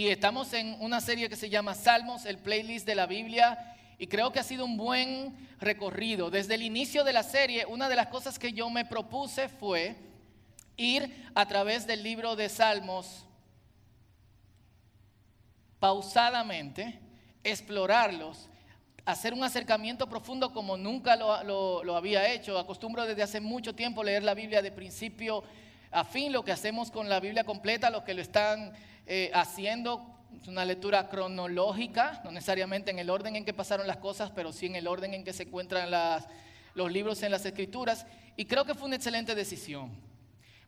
y estamos en una serie que se llama Salmos, el playlist de la Biblia. Y creo que ha sido un buen recorrido. Desde el inicio de la serie, una de las cosas que yo me propuse fue ir a través del libro de Salmos pausadamente, explorarlos, hacer un acercamiento profundo como nunca lo, había hecho. Acostumbro desde hace mucho tiempo leer la Biblia de principio a fin, lo que hacemos con la Biblia completa, los que lo están eh, haciendo, es una lectura cronológica, no necesariamente en el orden en que pasaron las cosas, pero sí en el orden en que se encuentran los libros en las escrituras. Y creo que fue una excelente decisión,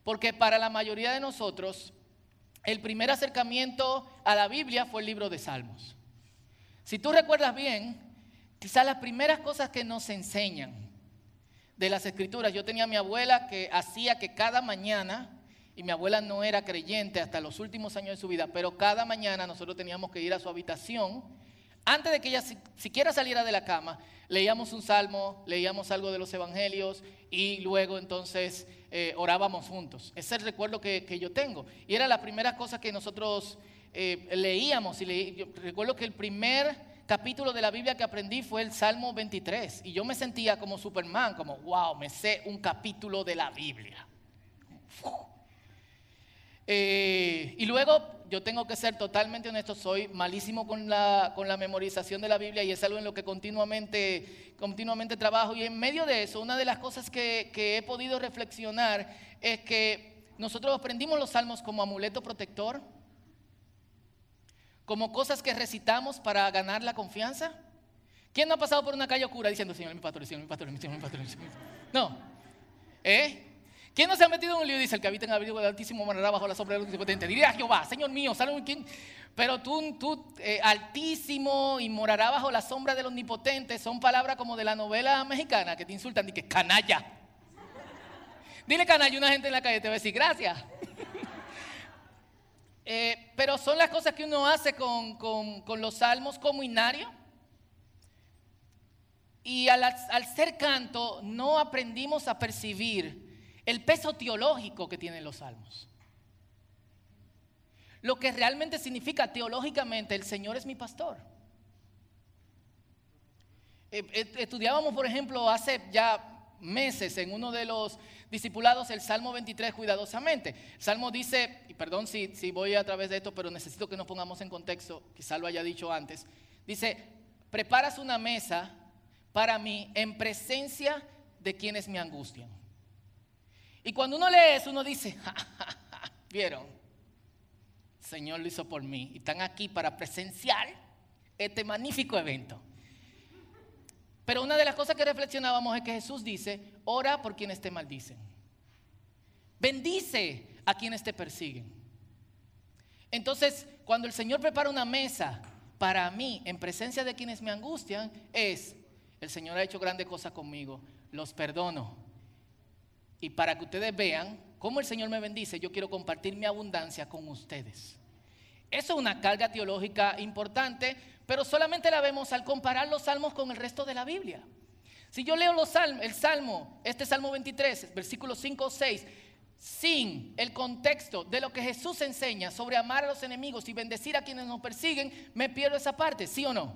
porque para la mayoría de nosotros, el primer acercamiento a la Biblia fue el libro de Salmos. Si tú recuerdas bien, quizás las primeras cosas que nos enseñan de las escrituras, yo tenía a mi abuela que hacía que cada mañana, y mi abuela no era creyente hasta los últimos años de su vida, pero cada mañana nosotros teníamos que ir a su habitación, antes de que ella siquiera saliera de la cama, leíamos un salmo, leíamos algo de los evangelios y luego entonces eh, orábamos juntos. Ese es el recuerdo que, yo tengo. Y era la primera cosa que nosotros eh, leíamos. Y recuerdo que el primer capítulo de la Biblia que aprendí fue el Salmo 23. Y yo me sentía como Superman, como, wow, me sé un capítulo de la Biblia. Eh, y luego yo tengo que ser totalmente honesto, soy malísimo con la, con la memorización de la Biblia y es algo en lo que continuamente, continuamente trabajo. Y en medio de eso, una de las cosas que, que he podido reflexionar es que nosotros aprendimos los salmos como amuleto protector, como cosas que recitamos para ganar la confianza. ¿Quién no ha pasado por una calle oscura diciendo, Señor, mi pastor, Señor, mi pastor, Señor, mi pastor? No. ¿Eh? ¿Quién no se ha metido en un lío y dice, el que habita en el abrigo del Altísimo morará bajo la sombra del Omnipotente? Diría Jehová, Señor mío, ¿sabe quién? Pero tú, tú eh, altísimo y morará bajo la sombra del Omnipotente son palabras como de la novela mexicana que te insultan y que canalla. Dile canalla una gente en la calle, te va a decir gracias. Eh, pero son las cosas que uno hace con, con, los salmos como inario. Y al, al ser canto no aprendimos a percibir el peso teológico que tienen los salmos. Lo que realmente significa teológicamente, el Señor es mi pastor. Eh, eh, estudiábamos, por ejemplo, hace ya meses en uno de los discipulados el Salmo 23 cuidadosamente. Salmo dice, y perdón si, si voy a través de esto, pero necesito que nos pongamos en contexto, quizá lo haya dicho antes. Dice, preparas una mesa para mí en presencia de quienes me angustian. Y cuando uno lee eso, uno dice, ¿vieron? Señor lo hizo por mí. Y están aquí para presenciar este magnífico evento. Pero una de las cosas que reflexionábamos es que Jesús dice, ora por quienes te maldicen. Bendice a quienes te persiguen. Entonces, cuando el Señor prepara una mesa para mí en presencia de quienes me angustian, es, el Señor ha hecho grandes cosas conmigo, los perdono, y para que ustedes vean cómo el Señor me bendice, yo quiero compartir mi abundancia con ustedes. Eso es una carga teológica importante, pero solamente la vemos al comparar los salmos con el resto de la Biblia. Si yo leo el salmo, este salmo 23, versículos 5 o 6, sin el contexto de lo que Jesús enseña sobre amar a los enemigos y bendecir a quienes nos persiguen, me pierdo esa parte, ¿sí o no?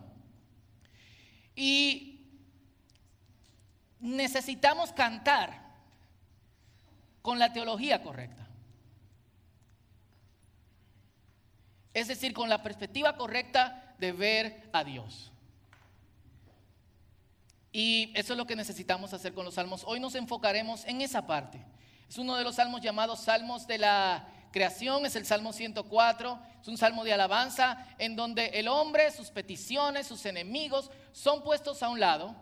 Y necesitamos cantar con la teología correcta. Es decir, con la perspectiva correcta de ver a Dios. Y eso es lo que necesitamos hacer con los salmos. Hoy nos enfocaremos en esa parte. Es uno de los salmos llamados salmos de la creación, es el Salmo 104, es un salmo de alabanza en donde el hombre, sus peticiones, sus enemigos son puestos a un lado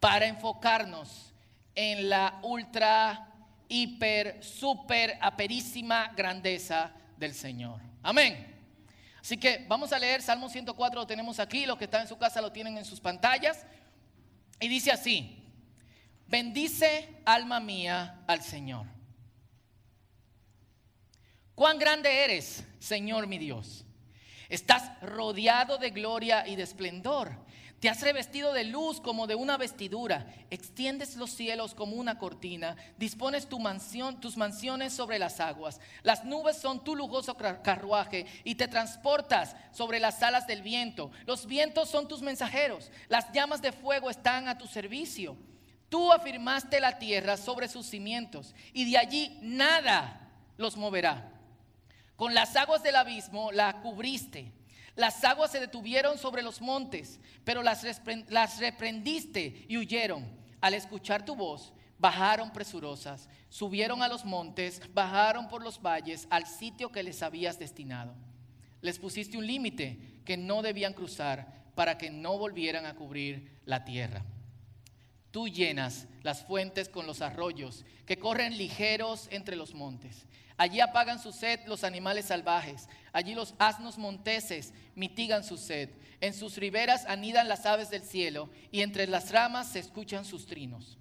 para enfocarnos en la ultra hiper, super, aperísima grandeza del Señor. Amén. Así que vamos a leer Salmo 104, lo tenemos aquí, los que están en su casa lo tienen en sus pantallas. Y dice así, bendice alma mía al Señor. Cuán grande eres, Señor mi Dios. Estás rodeado de gloria y de esplendor. Te has revestido de luz como de una vestidura. Extiendes los cielos como una cortina. Dispones tu mansión, tus mansiones sobre las aguas. Las nubes son tu lujoso carruaje y te transportas sobre las alas del viento. Los vientos son tus mensajeros. Las llamas de fuego están a tu servicio. Tú afirmaste la tierra sobre sus cimientos y de allí nada los moverá. Con las aguas del abismo la cubriste. Las aguas se detuvieron sobre los montes, pero las, reprendiste y huyeron. Al escuchar tu voz, bajaron presurosas, subieron a los montes, bajaron por los valles al sitio que les habías destinado. Les pusiste un límite que no debían cruzar para que no volvieran a cubrir la tierra. Tú llenas las fuentes con los arroyos que corren ligeros entre los montes. Allí apagan su sed los animales salvajes. Allí los asnos monteses mitigan su sed. En sus riberas anidan las aves del cielo y entre las ramas se escuchan sus trinos.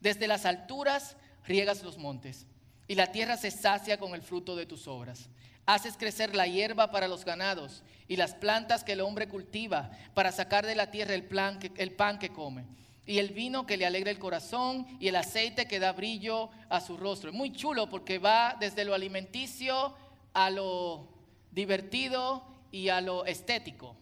Desde las alturas riegas los montes y la tierra se sacia con el fruto de tus obras. Haces crecer la hierba para los ganados y las plantas que el hombre cultiva para sacar de la tierra el, el pan que come y el vino que le alegra el corazón y el aceite que da brillo a su rostro. Es muy chulo porque va desde lo alimenticio a lo divertido y a lo estético.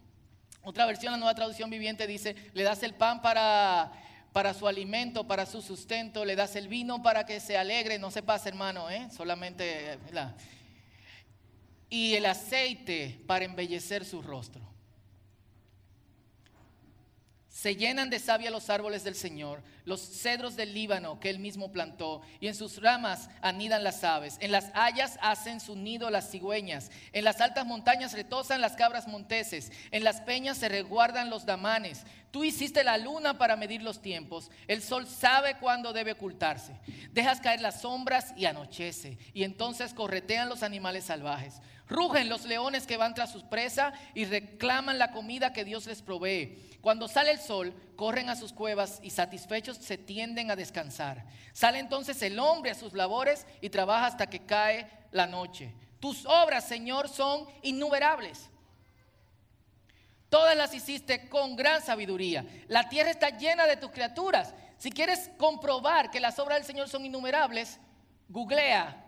Otra versión, la nueva traducción viviente dice, le das el pan para, para su alimento, para su sustento, le das el vino para que se alegre, no se pase hermano, ¿eh? solamente... Y el aceite para embellecer su rostro. Se llenan de savia los árboles del Señor, los cedros del Líbano que él mismo plantó, y en sus ramas anidan las aves. En las hayas hacen su nido las cigüeñas, en las altas montañas retosan las cabras monteses, en las peñas se resguardan los damanes. Tú hiciste la luna para medir los tiempos, el sol sabe cuándo debe ocultarse. Dejas caer las sombras y anochece, y entonces corretean los animales salvajes. Rugen los leones que van tras su presa y reclaman la comida que Dios les provee. Cuando sale el sol, corren a sus cuevas y satisfechos se tienden a descansar. Sale entonces el hombre a sus labores y trabaja hasta que cae la noche. Tus obras, Señor, son innumerables. Todas las hiciste con gran sabiduría. La tierra está llena de tus criaturas. Si quieres comprobar que las obras del Señor son innumerables, googlea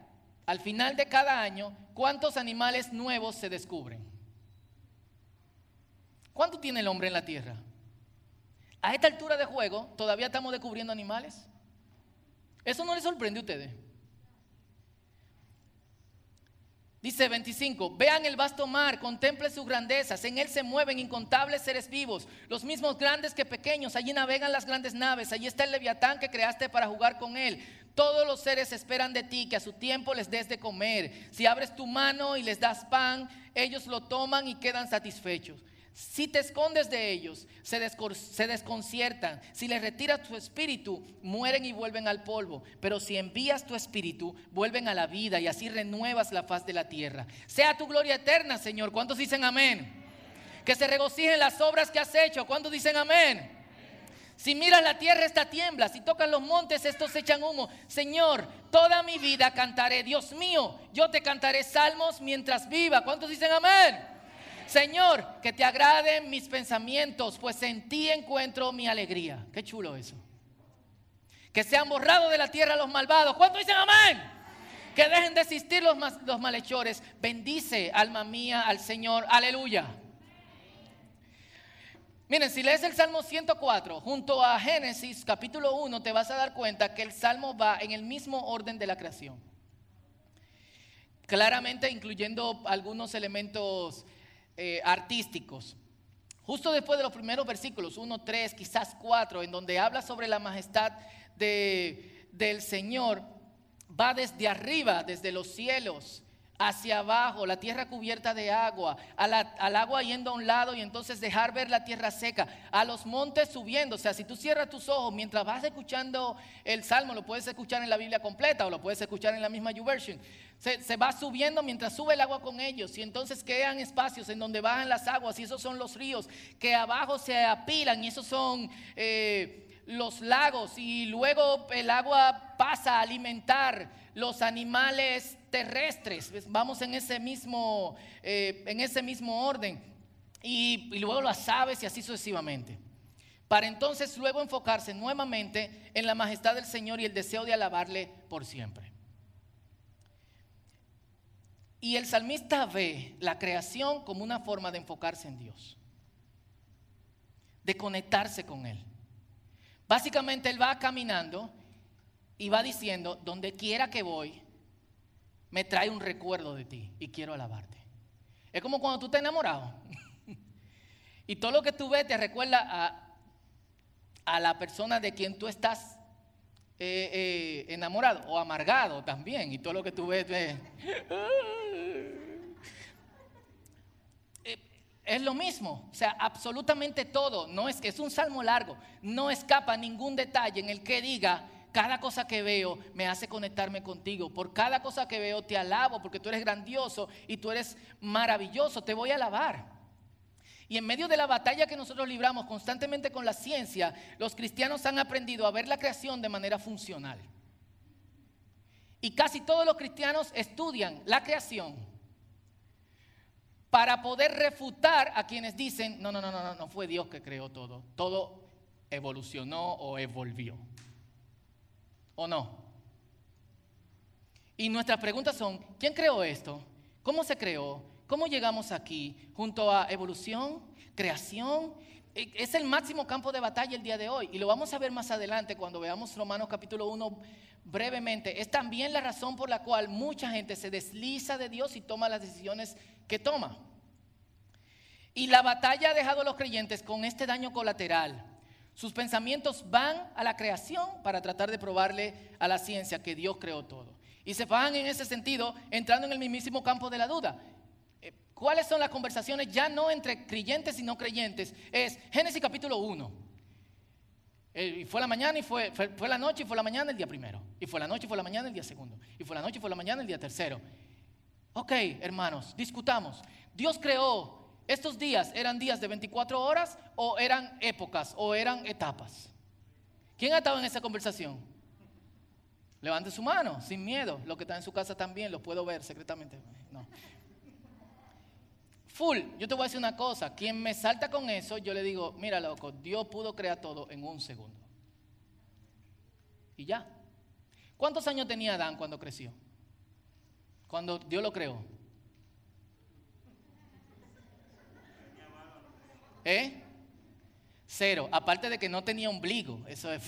al final de cada año ¿cuántos animales nuevos se descubren? ¿Cuánto tiene el hombre en la tierra? A esta altura de juego, ¿todavía estamos descubriendo animales? ¿Eso no les sorprende a ustedes? Dice 25, vean el vasto mar, contemplen sus grandezas, en él se mueven incontables seres vivos, los mismos grandes que pequeños, allí navegan las grandes naves, allí está el leviatán que creaste para jugar con él, todos los seres esperan de ti que a su tiempo les des de comer. Si abres tu mano y les das pan, ellos lo toman y quedan satisfechos. Si te escondes de ellos, se, desconciertan. Si les retiras tu espíritu, mueren y vuelven al polvo. Pero si envías tu espíritu, vuelven a la vida y así renuevas la faz de la tierra. Sea tu gloria eterna, Señor. ¿Cuántos dicen amén? Que se regocijen las obras que has hecho. ¿Cuántos dicen amén? Si miras la tierra, esta tiembla. Si tocan los montes, estos echan humo. Señor, toda mi vida cantaré. Dios mío, yo te cantaré salmos mientras viva. ¿Cuántos dicen amén? Señor, que te agraden mis pensamientos, pues en ti encuentro mi alegría. Qué chulo eso. Que sean borrados de la tierra los malvados. ¿Cuántos dicen amén? Que dejen de existir los, los malhechores. Bendice, alma mía, al Señor. Aleluya. Miren, si lees el Salmo 104 junto a Génesis capítulo 1, te vas a dar cuenta que el Salmo va en el mismo orden de la creación. Claramente incluyendo algunos elementos eh, artísticos. Justo después de los primeros versículos, 1, 3, quizás 4, en donde habla sobre la majestad del Señor, va desde arriba, desde los cielos, hacia abajo, la tierra cubierta de agua, al agua yendo a un lado y entonces dejar ver la tierra seca, a los montes subiendo. O sea, si tú cierras tus ojos mientras vas escuchando el salmo, lo puedes escuchar en la Biblia completa o lo puedes escuchar en la misma YouVersion. Se, se va subiendo mientras sube el agua con ellos y entonces quedan espacios en donde bajan las aguas y esos son los ríos que abajo se apilan y esos son... Eh, los lagos y luego el agua pasa a alimentar los animales terrestres. Vamos en ese mismo, eh, en ese mismo orden. Y, y luego las aves y así sucesivamente. para entonces luego enfocarse nuevamente en la majestad del Señor y el deseo de alabarle por siempre. Y el salmista ve la creación como una forma de enfocarse en Dios, de conectarse con Él. Básicamente Él va caminando y va diciendo, donde quiera que voy, me trae un recuerdo de ti y quiero alabarte. Es como cuando tú estás enamorado. y todo lo que tú ves te recuerda a, la persona de quien tú estás eh, eh, enamorado o amargado también. Y todo lo que tú ves... Eh, es lo mismo, o sea, absolutamente todo. No es que es un salmo largo, no escapa ningún detalle en el que diga cada cosa que veo me hace conectarme contigo. Por cada cosa que veo te alabo porque tú eres grandioso y tú eres maravilloso. Te voy a alabar. Y en medio de la batalla que nosotros libramos constantemente con la ciencia, los cristianos han aprendido a ver la creación de manera funcional. Y casi todos los cristianos estudian la creación para poder refutar a quienes dicen, no, no, no, no, no fue Dios que creó todo, todo evolucionó o evolvió. ¿O no? Y nuestras preguntas son, ¿quién creó esto? ¿Cómo se creó? ¿Cómo llegamos aquí? Junto a evolución, creación. E, es el máximo campo de batalla el día de hoy. Y lo vamos a ver más adelante cuando veamos Romanos capítulo 1 brevemente. Es también la razón por la cual mucha gente se desliza de Dios y toma las decisiones que toma. Y la batalla ha dejado a los creyentes con este daño colateral sus pensamientos van a la creación para tratar de probarle a la ciencia que Dios creó todo. Y se van en ese sentido entrando en el mismísimo campo de la duda. Eh, ¿Cuáles son las conversaciones ya no entre creyentes y no creyentes? Es Génesis capítulo 1. Eh, y fue la mañana y fue, fue, la noche y fue la mañana el día primero. Y fue la noche y fue la mañana el día segundo. Y fue la noche y fue la mañana el día tercero. Ok, hermanos, discutamos. Dios creó ¿Estos días eran días de 24 horas o eran épocas o eran etapas? ¿Quién ha estado en esa conversación? Levante su mano, sin miedo. Lo que está en su casa también, lo puedo ver secretamente. No. Full, yo te voy a decir una cosa. Quien me salta con eso, yo le digo, mira loco, Dios pudo crear todo en un segundo. Y ya. ¿Cuántos años tenía Adán cuando creció? Cuando Dios lo creó. ¿Eh? Cero. Aparte de que no tenía ombligo. Eso es.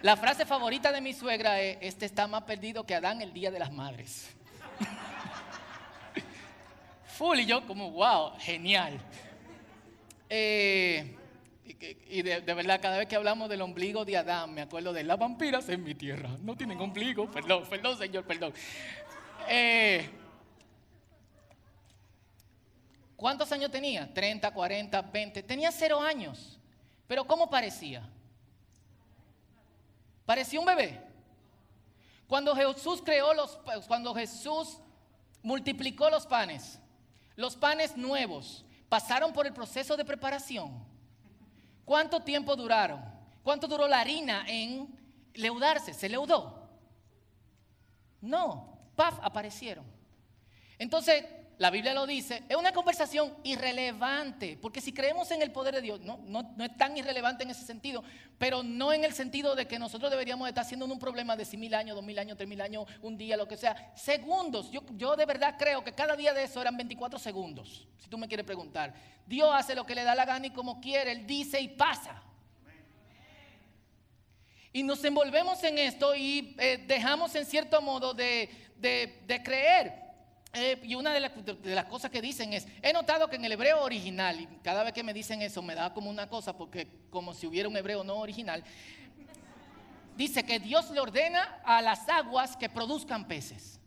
La frase favorita de mi suegra es: Este está más perdido que Adán el día de las madres. Full y yo, como, wow, genial. Eh, y, de, verdad, cada vez que hablamos del ombligo de Adán, me acuerdo de las vampiras en mi tierra. No tienen ombligo, perdón, perdón, Señor, perdón. Eh, ¿Cuántos años tenía? 30, 40, 20. Tenía cero años. Pero ¿cómo parecía? Parecía un bebé. Cuando Jesús creó los, cuando Jesús multiplicó los panes, los panes nuevos pasaron por el proceso de preparación. ¿Cuánto tiempo duraron? ¿Cuánto duró la harina en leudarse? ¿Se leudó? No, paf, aparecieron. Entonces, la Biblia lo dice, es una conversación irrelevante, porque si creemos en el poder de Dios, no, no, es tan irrelevante en ese sentido, pero no en el sentido de que nosotros deberíamos estar haciendo un problema de si mil años, dos mil años, tres mil años, un día, lo que sea. Segundos, yo, yo de verdad creo que cada día de eso eran 24 segundos, si tú me quieres preguntar. Dios hace lo que le da la gana y como quiere, Él dice y pasa. Y nos envolvemos en esto y eh, dejamos en cierto modo de, de, de creer. Eh, y una de, las cosas que dicen es, he notado que en el hebreo original, y cada vez que me dicen eso me da como una cosa, porque como si hubiera un hebreo no original, dice que Dios le ordena a las aguas que produzcan peces.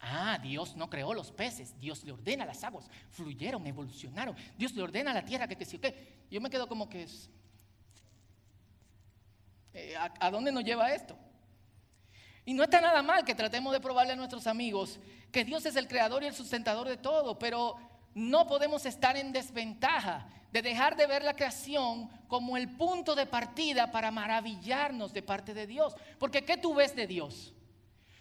Ah, Dios no creó los peces, Dios le ordena a las aguas, fluyeron, evolucionaron, Dios le ordena a la tierra que que sí. Yo me quedo como que es... Eh, ¿A dónde nos lleva esto? Y no está nada mal que tratemos de probarle a nuestros amigos que Dios es el creador y el sustentador de todo, pero no podemos estar en desventaja de dejar de ver la creación como el punto de partida para maravillarnos de parte de Dios. Porque ¿qué tú ves de Dios?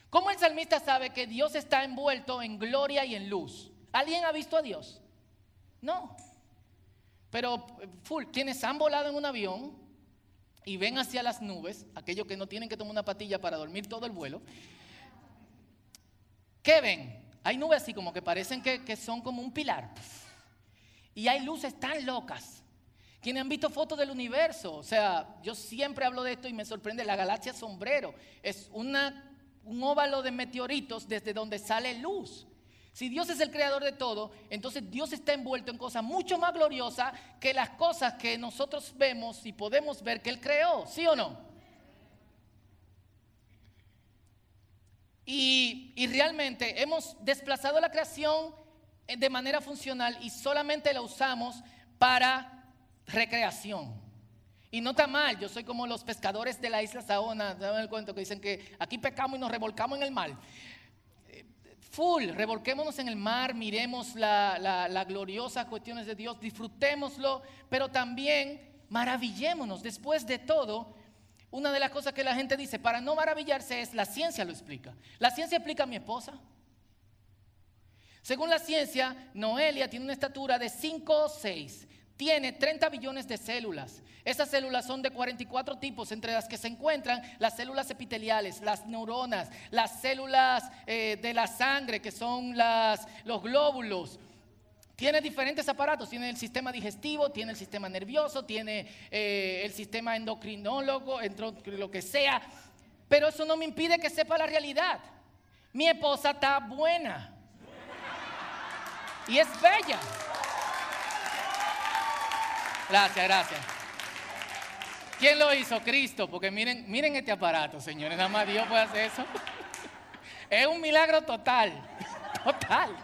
¿Cómo el salmista sabe que Dios está envuelto en gloria y en luz? ¿Alguien ha visto a Dios? No. Pero, full, quienes han volado en un avión y ven hacia las nubes, aquellos que no tienen que tomar una patilla para dormir todo el vuelo, ¿qué ven? Hay nubes así como que parecen que, que son como un pilar. Y hay luces tan locas. Quienes han visto fotos del universo, o sea, yo siempre hablo de esto y me sorprende, la galaxia sombrero es una, un óvalo de meteoritos desde donde sale luz. Si Dios es el creador de todo, entonces Dios está envuelto en cosas mucho más gloriosas que las cosas que nosotros vemos y podemos ver que Él creó, ¿sí o no? Y, y realmente hemos desplazado la creación de manera funcional y solamente la usamos para recreación. Y no está mal, yo soy como los pescadores de la isla Saona, ¿saben el cuento que dicen que aquí pecamos y nos revolcamos en el mar? Full, revolquémonos en el mar, miremos las la, gloriosas cuestiones de Dios, disfrutémoslo, pero también maravillémonos. Después de todo, una de las cosas que la gente dice para no maravillarse es la ciencia lo explica. La ciencia explica a mi esposa. Según la ciencia, Noelia tiene una estatura de 5 o 6 tiene 30 billones de células. Esas células son de 44 tipos, entre las que se encuentran las células epiteliales, las neuronas, las células eh, de la sangre, que son los glóbulos. Tiene diferentes aparatos, tiene el sistema digestivo, tiene el sistema nervioso, tiene eh, el sistema endocrinólogo, lo que sea. Pero eso no me impide que sepa la realidad. Mi esposa está buena. Y es bella. Gracias, gracias. ¿Quién lo hizo? Cristo, porque miren, miren este aparato, señores, nada más Dios puede hacer eso. Es un milagro total, total.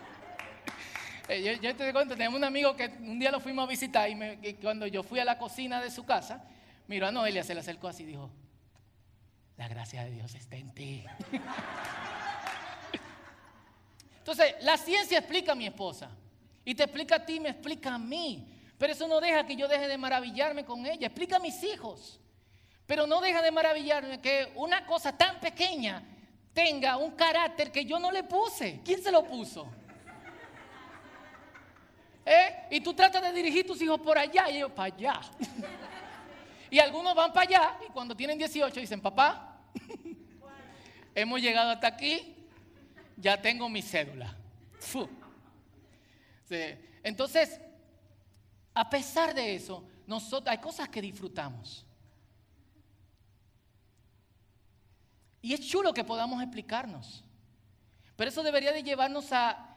Eh, yo, te cuento, tenemos un amigo que un día lo fuimos a visitar y, cuando yo fui a la cocina de su casa, miró a Noelia, se le acercó así y dijo, la gracia de Dios está en ti. Entonces, la ciencia explica a mi esposa y te explica a ti, me explica a mí. Pero eso no deja que yo deje de maravillarme con ella. Explica a mis hijos. Pero no deja de maravillarme que una cosa tan pequeña tenga un carácter que yo no le puse. ¿Quién se lo puso? ¿Eh? Y tú tratas de dirigir tus hijos por allá y ellos para allá. y algunos van para allá y cuando tienen 18 dicen, papá, hemos llegado hasta aquí, ya tengo mi cédula. Entonces, a pesar de eso, nosotros, hay cosas que disfrutamos. Y es chulo que podamos explicarnos. Pero eso debería de llevarnos a,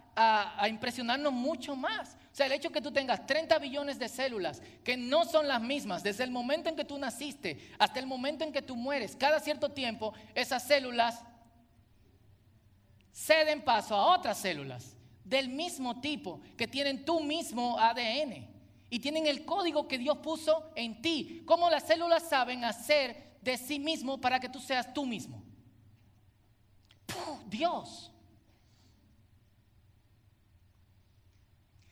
impresionarnos mucho más. O sea, el hecho que tú tengas 30 billones de células que no son las mismas desde el momento en que tú naciste hasta el momento en que tú mueres, cada cierto tiempo esas células ceden paso a otras células del mismo tipo que tienen tu mismo ADN y tienen el código que Dios puso en ti. ¿Cómo las células saben hacer de sí mismo para que tú seas tú mismo? Dios.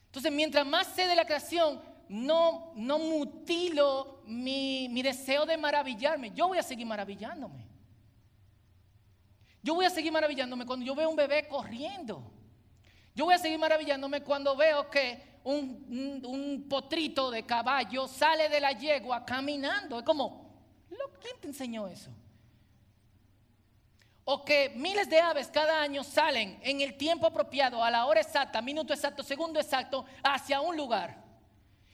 Entonces, mientras más sé de la creación, no, no mutilo mi, mi deseo de maravillarme. Yo voy a seguir maravillándome. Yo voy a seguir maravillándome cuando yo veo un bebé corriendo. Yo voy a seguir maravillándome cuando veo que un, potrito de caballo sale de la yegua caminando. Es como, ¿quién te enseñó eso? O que miles de aves cada año salen en el tiempo apropiado, a la hora exacta, minuto exacto, segundo exacto, hacia un lugar.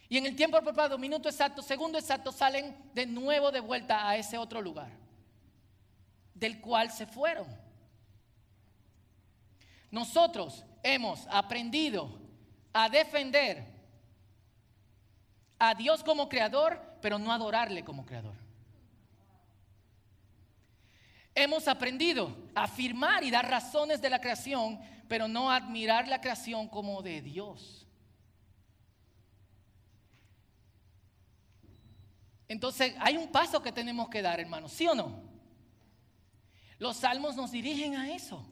Y en el tiempo apropiado, minuto exacto, segundo exacto, salen de nuevo de vuelta a ese otro lugar, del cual se fueron. Nosotros hemos aprendido a defender a Dios como creador, pero no adorarle como creador. Hemos aprendido a afirmar y dar razones de la creación, pero no admirar la creación como de Dios. Entonces hay un paso que tenemos que dar, hermanos, ¿sí o no? Los salmos nos dirigen a eso.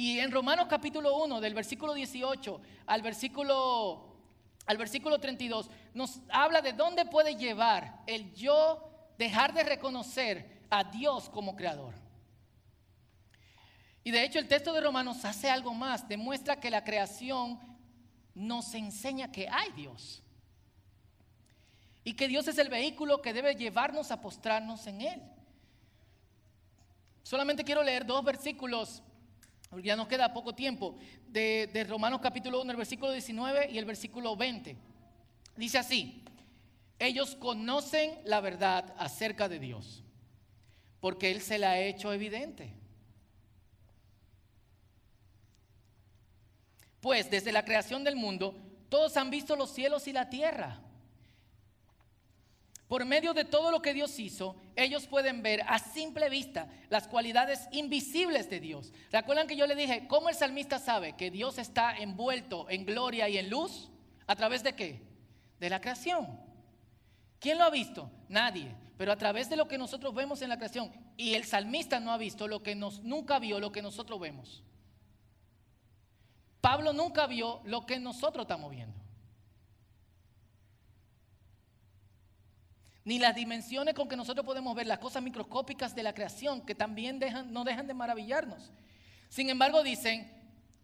Y en Romanos capítulo 1, del versículo 18 al versículo, al versículo 32, nos habla de dónde puede llevar el yo dejar de reconocer a Dios como creador. Y de hecho el texto de Romanos hace algo más, demuestra que la creación nos enseña que hay Dios. Y que Dios es el vehículo que debe llevarnos a postrarnos en Él. Solamente quiero leer dos versículos, porque ya nos queda poco tiempo, de, de Romanos capítulo 1, el versículo 19 y el versículo 20. Dice así, ellos conocen la verdad acerca de Dios, porque Él se la ha hecho evidente. Pues desde la creación del mundo, todos han visto los cielos y la tierra. Por medio de todo lo que Dios hizo, ellos pueden ver a simple vista las cualidades invisibles de Dios. ¿Recuerdan que yo le dije, cómo el salmista sabe que Dios está envuelto en gloria y en luz? ¿A través de qué? De la creación. ¿Quién lo ha visto? Nadie. Pero a través de lo que nosotros vemos en la creación, y el salmista no ha visto lo que nos, nunca vio lo que nosotros vemos. Pablo nunca vio lo que nosotros estamos viendo. Ni las dimensiones con que nosotros podemos ver las cosas microscópicas de la creación, que también no dejan de maravillarnos. Sin embargo, dicen,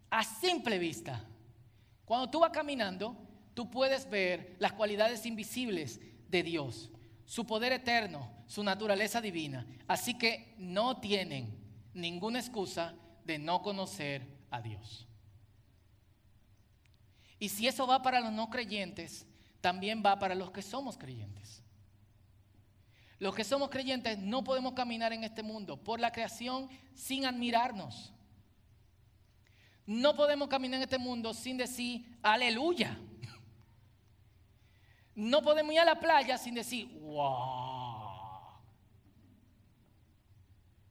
a simple vista, cuando tú vas caminando, tú puedes ver las cualidades invisibles de Dios, su poder eterno, su naturaleza divina. Así que no tienen ninguna excusa de no conocer a Dios. Y si eso va para los no creyentes, también va para los que somos creyentes. Los que somos creyentes no podemos caminar en este mundo por la creación sin admirarnos. No podemos caminar en este mundo sin decir aleluya. No podemos ir a la playa sin decir wow.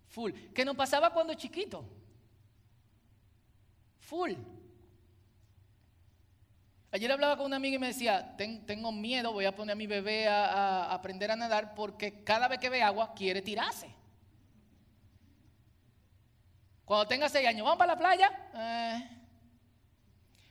Full. ¿Qué nos pasaba cuando chiquito? Full. Ayer hablaba con una amiga y me decía, tengo miedo, voy a poner a mi bebé a, aprender a nadar porque cada vez que ve agua quiere tirarse. Cuando tenga seis años, ¿vamos para la playa? Eh,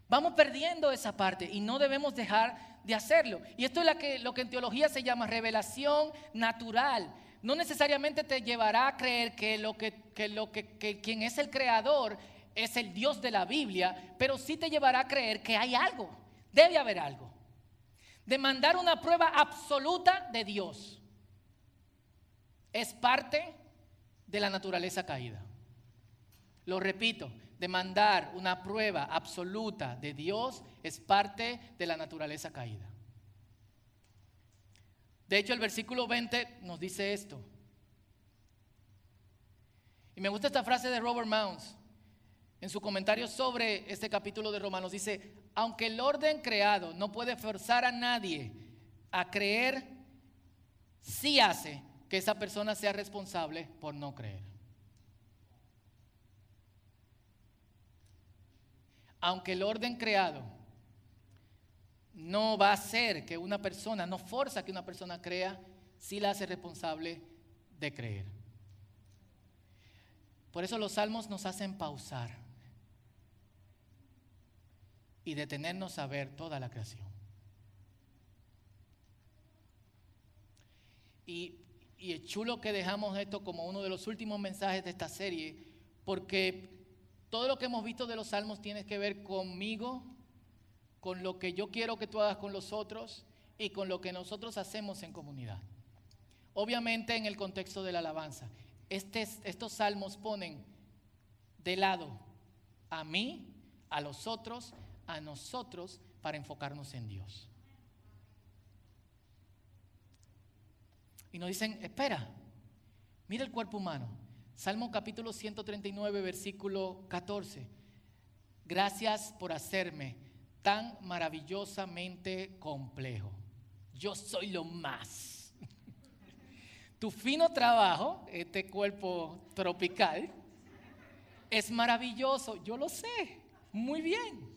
vamos perdiendo esa parte y no debemos dejar de hacerlo. Y esto es lo que, en teología se llama revelación natural. No necesariamente te llevará a creer que, lo que, lo que, que quien es el creador es el Dios de la Biblia, pero sí te llevará a creer que hay algo. Debe haber algo. Demandar una prueba absoluta de Dios es parte de la naturaleza caída. Lo repito, demandar una prueba absoluta de Dios es parte de la naturaleza caída. De hecho, el versículo 20 nos dice esto. Y me gusta esta frase de Robert Mounds en su comentario sobre este capítulo de Romanos. Dice, aunque el orden creado no puede forzar a nadie a creer, sí hace que esa persona sea responsable por no creer. Aunque el orden creado no va a hacer que una persona, no forza que una persona crea, sí la hace responsable de creer. Por eso los salmos nos hacen pausar y detenernos a ver toda la creación. Y, y es chulo que dejamos esto como uno de los últimos mensajes de esta serie, porque todo lo que hemos visto de los salmos tiene que ver conmigo, con lo que yo quiero que tú hagas con los otros y con lo que nosotros hacemos en comunidad. Obviamente en el contexto de la alabanza. Este, estos salmos ponen de lado a mí, a los otros a nosotros para enfocarnos en Dios. Y nos dicen, espera, mira el cuerpo humano. Salmo capítulo 139, versículo 14. Gracias por hacerme tan maravillosamente complejo. Yo soy lo más. Tu fino trabajo, este cuerpo tropical, es maravilloso. Yo lo sé, muy bien.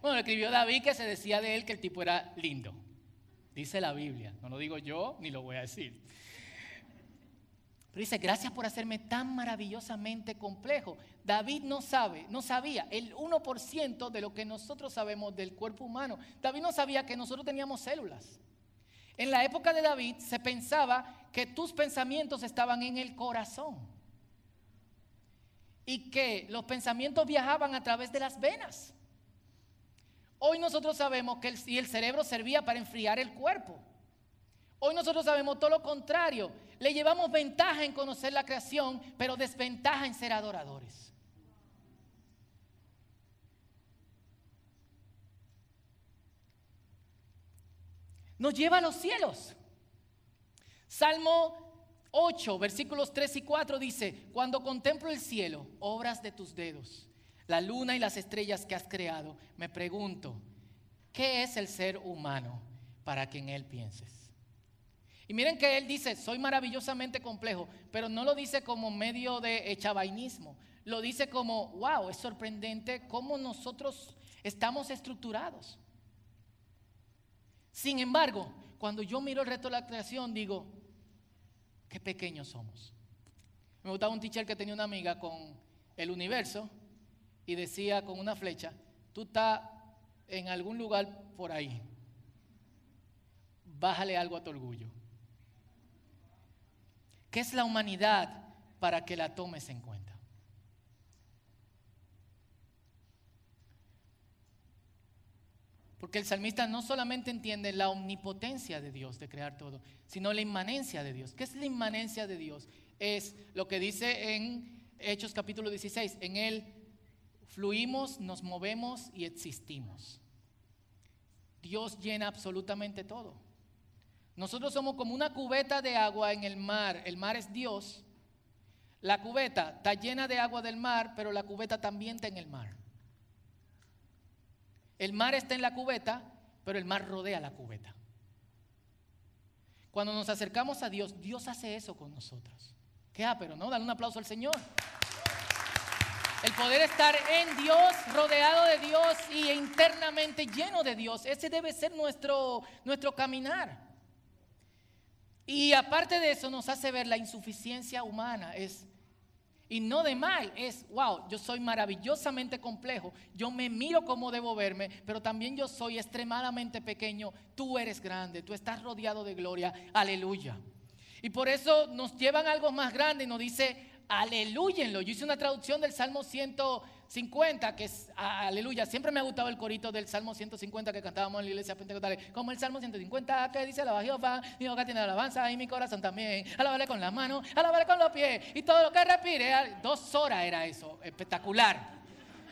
Bueno, escribió David que se decía de él que el tipo era lindo. Dice la Biblia, no lo digo yo ni lo voy a decir. Pero dice, gracias por hacerme tan maravillosamente complejo. David no sabe, no sabía el 1% de lo que nosotros sabemos del cuerpo humano. David no sabía que nosotros teníamos células. En la época de David se pensaba que tus pensamientos estaban en el corazón y que los pensamientos viajaban a través de las venas. Hoy nosotros sabemos que el, cerebro servía para enfriar el cuerpo. Hoy nosotros sabemos todo lo contrario. Le llevamos ventaja en conocer la creación, pero desventaja en ser adoradores. Nos lleva a los cielos. Salmo 8, versículos 3 y 4 dice, cuando contemplo el cielo, obras de tus dedos, la luna y las estrellas que has creado, me pregunto, ¿qué es el ser humano para que en él pienses? Y miren que él dice, soy maravillosamente complejo, pero no lo dice como medio de echabainismo, lo dice como, wow, es sorprendente cómo nosotros estamos estructurados. Sin embargo, cuando yo miro el resto de la creación, digo, qué pequeños somos. Me gustaba un teacher que tenía una amiga con el universo y decía con una flecha, tú estás en algún lugar por ahí, bájale algo a tu orgullo. ¿Qué es la humanidad para que la tomes en cuenta? Porque el salmista no solamente entiende la omnipotencia de Dios de crear todo, sino la inmanencia de Dios. ¿Qué es la inmanencia de Dios? Es lo que dice en Hechos capítulo 16. En Él fluimos, nos movemos y existimos. Dios llena absolutamente todo. Nosotros somos como una cubeta de agua en el mar. El mar es Dios. La cubeta está llena de agua del mar, pero la cubeta también está en el mar. El mar está en la cubeta, pero el mar rodea la cubeta. Cuando nos acercamos a Dios, Dios hace eso con nosotros. ¿Qué ah, pero no? Dale un aplauso al Señor. El poder estar en Dios, rodeado de Dios y internamente lleno de Dios. Ese debe ser nuestro, nuestro caminar. Y aparte de eso nos hace ver la insuficiencia humana. Es y no de mal, es, wow, yo soy maravillosamente complejo, yo me miro como debo verme, pero también yo soy extremadamente pequeño, tú eres grande, tú estás rodeado de gloria, aleluya. Y por eso nos llevan algo más grande y nos dice, aleluyenlo. Yo hice una traducción del Salmo 150, que es aleluya. Siempre me ha gustado el corito del Salmo 150 que cantábamos en la iglesia pentecostal. Como el Salmo 150 que dice, alaba Jehová, mi boca tiene alabanza y mi corazón también. Alabaré con las manos, alabaré con los pies y todo lo que respire. Dos horas era eso, espectacular.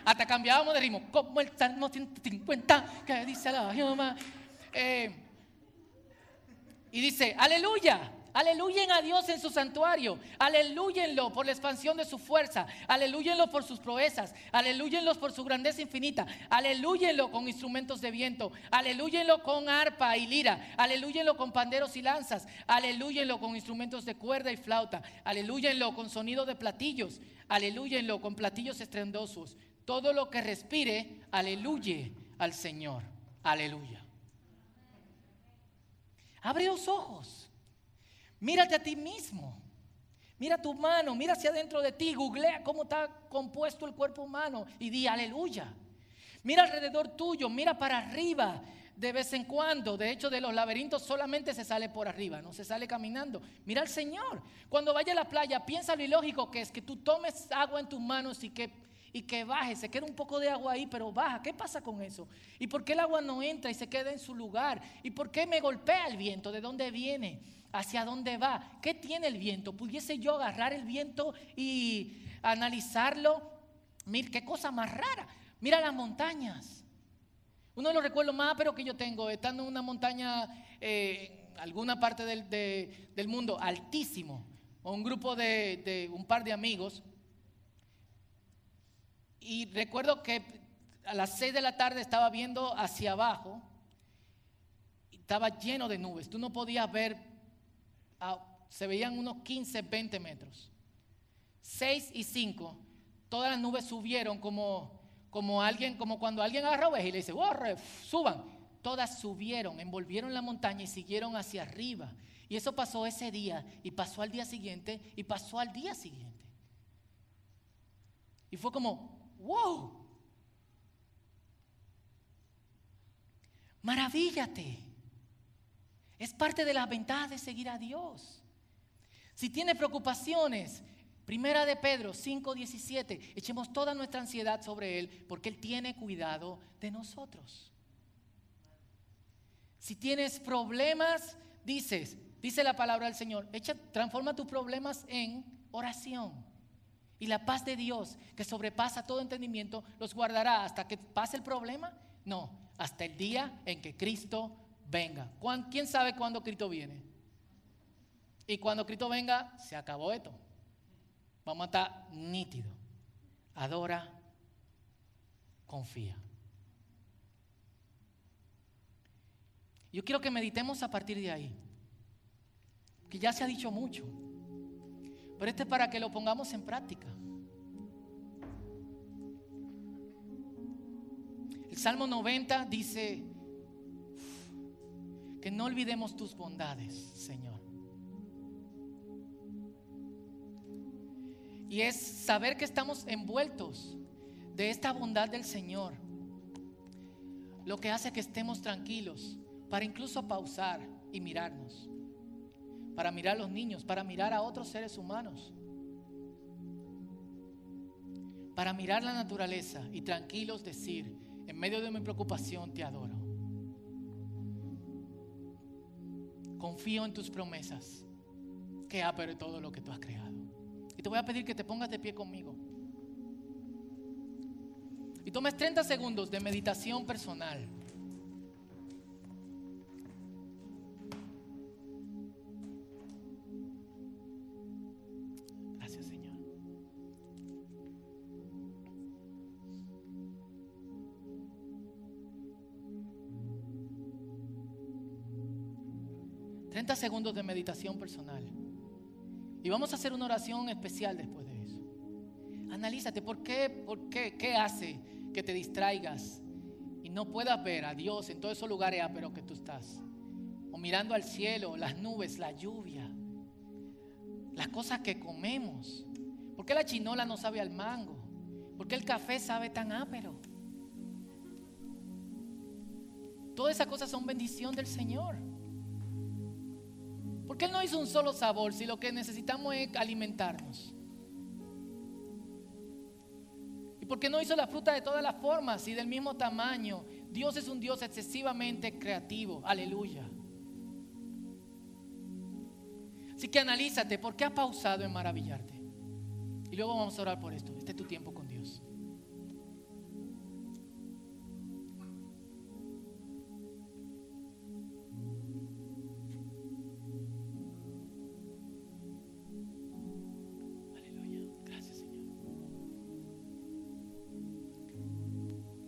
Hasta cambiábamos de ritmo, como el Salmo 150 que dice, alaba Jehová. Eh, y dice, aleluya. Aleluyen a Dios en su santuario. Aleluyenlo por la expansión de su fuerza. Aleluyenlo por sus proezas. Aleluyenlo por su grandeza infinita. Aleluyenlo con instrumentos de viento. Aleluyenlo con arpa y lira. Aleluyenlo con panderos y lanzas. Aleluyenlo con instrumentos de cuerda y flauta. Aleluyenlo con sonido de platillos. Aleluyenlo con platillos estrendosos. Todo lo que respire, aleluye al Señor. Aleluya. Abre los ojos. Mírate a ti mismo. Mira tu mano, mira hacia adentro de ti, googlea cómo está compuesto el cuerpo humano y di aleluya. Mira alrededor tuyo, mira para arriba de vez en cuando. De hecho, de los laberintos solamente se sale por arriba, no se sale caminando. Mira al Señor. Cuando vaya a la playa, piensa lo ilógico que es que tú tomes agua en tus manos y que, y que baje. Se queda un poco de agua ahí, pero baja. ¿Qué pasa con eso? ¿Y por qué el agua no entra y se queda en su lugar? ¿Y por qué me golpea el viento? ¿De dónde viene? Hacia dónde va, qué tiene el viento. Pudiese yo agarrar el viento y analizarlo. Mira, qué cosa más rara. Mira las montañas. Uno de los recuerdos más pero que yo tengo, estando en una montaña, eh, alguna parte del, mundo, altísimo, un grupo de, de un par de amigos. Y recuerdo que a las 6 de la tarde estaba viendo hacia abajo, estaba lleno de nubes, tú no podías ver se veían unos 15, 20 metros. 6 y 5, todas las nubes subieron como, como alguien, como cuando alguien agarra oveja y le dice, borre, suban. Todas subieron, envolvieron la montaña y siguieron hacia arriba. Y eso pasó ese día, y pasó al día siguiente, y pasó al día siguiente. Y fue como, wow. Maravíllate. Es parte de las ventajas de seguir a Dios. Si tiene preocupaciones, Primera de Pedro 5:17, echemos toda nuestra ansiedad sobre Él porque Él tiene cuidado de nosotros. Si tienes problemas dices, dice la palabra del Señor, echa, transforma tus problemas en oración. Y la paz de Dios, que sobrepasa todo entendimiento, los guardará hasta que pase el problema. No, hasta el día en que Cristo venga. ¿Quién sabe cuándo Cristo viene? Y cuando Cristo venga, se acabó esto. Vamos a estar nítido. Adora, confía. Yo quiero que meditemos a partir de ahí. Que ya se ha dicho mucho. Pero este es para que lo pongamos en práctica. El Salmo 90 dice que no olvidemos tus bondades, Señor. Y es saber que estamos envueltos de esta bondad del Señor. Lo que hace que estemos tranquilos para incluso pausar y mirarnos. Para mirar a los niños, para mirar a otros seres humanos. Para mirar la naturaleza y tranquilos decir, en medio de mi preocupación te adoro. Confío en tus promesas, que de todo lo que tú has creado. Y te voy a pedir que te pongas de pie conmigo. Y tomes 30 segundos de meditación personal. 30 segundos de meditación personal. Y vamos a hacer una oración especial después de eso. Analízate, ¿por qué? ¿Por qué? ¿Qué hace que te distraigas y no puedas ver a Dios en todos esos lugares pero que tú estás? O mirando al cielo, las nubes, la lluvia, las cosas que comemos. ¿Por qué la chinola no sabe al mango? ¿Por qué el café sabe tan ápero? Todas esas cosas son bendición del Señor. ¿Por qué Él no hizo un solo sabor si lo que necesitamos es alimentarnos? ¿Y por qué no hizo la fruta de todas las formas y del mismo tamaño? Dios es un Dios excesivamente creativo. Aleluya. Así que analízate, ¿por qué ha pausado en maravillarte? Y luego vamos a orar por esto. Este es tu tiempo con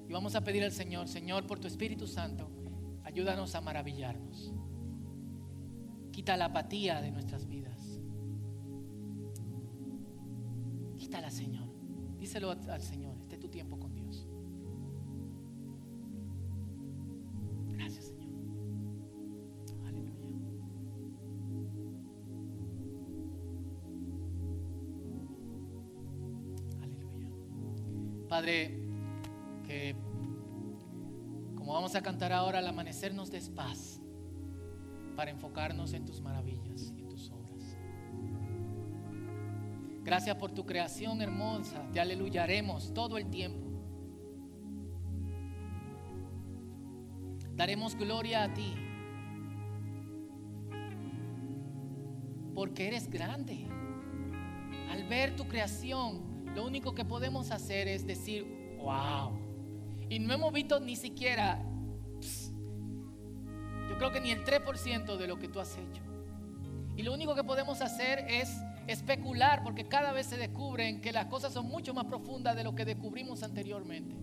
Dios. vamos a pedir al Señor, Señor, por tu Espíritu Santo, ayúdanos a maravillarnos. Quita la apatía de nuestras vidas. Quítala, Señor. Díselo al Señor. Este tu tiempo con Dios. Gracias, Señor. Aleluya. Aleluya. Padre, vamos a cantar ahora, al amanecer nos des paz para enfocarnos en tus maravillas y tus obras. Gracias por tu creación hermosa, te aleluyaremos todo el tiempo. Daremos gloria a ti, porque eres grande. Al ver tu creación, lo único que podemos hacer es decir, wow. Y no hemos visto ni siquiera, creo que ni el 3% de lo que tú has hecho. Y lo único que podemos hacer es especular, porque cada vez se descubren que las cosas son mucho más profundas de lo que descubrimos anteriormente.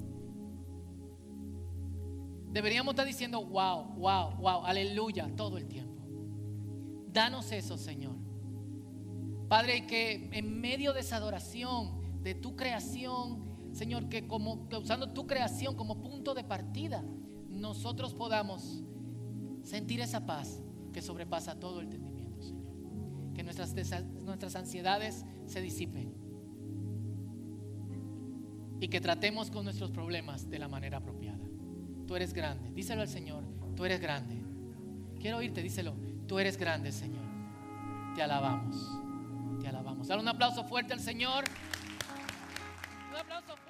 Deberíamos estar diciendo, wow, wow, wow, aleluya, todo el tiempo. Danos eso, Señor. Padre, que en medio de esa adoración, de tu creación, Señor, que usando tu creación como punto de partida, nosotros podamos sentir esa paz que sobrepasa todo el entendimiento, Señor. Que nuestras, nuestras ansiedades se disipen. Y que tratemos con nuestros problemas de la manera apropiada. Tú eres grande. Díselo al Señor, tú eres grande. Quiero oírte, díselo, tú eres grande, Señor. Te alabamos. Te alabamos. Dale un aplauso fuerte al Señor. Un aplauso.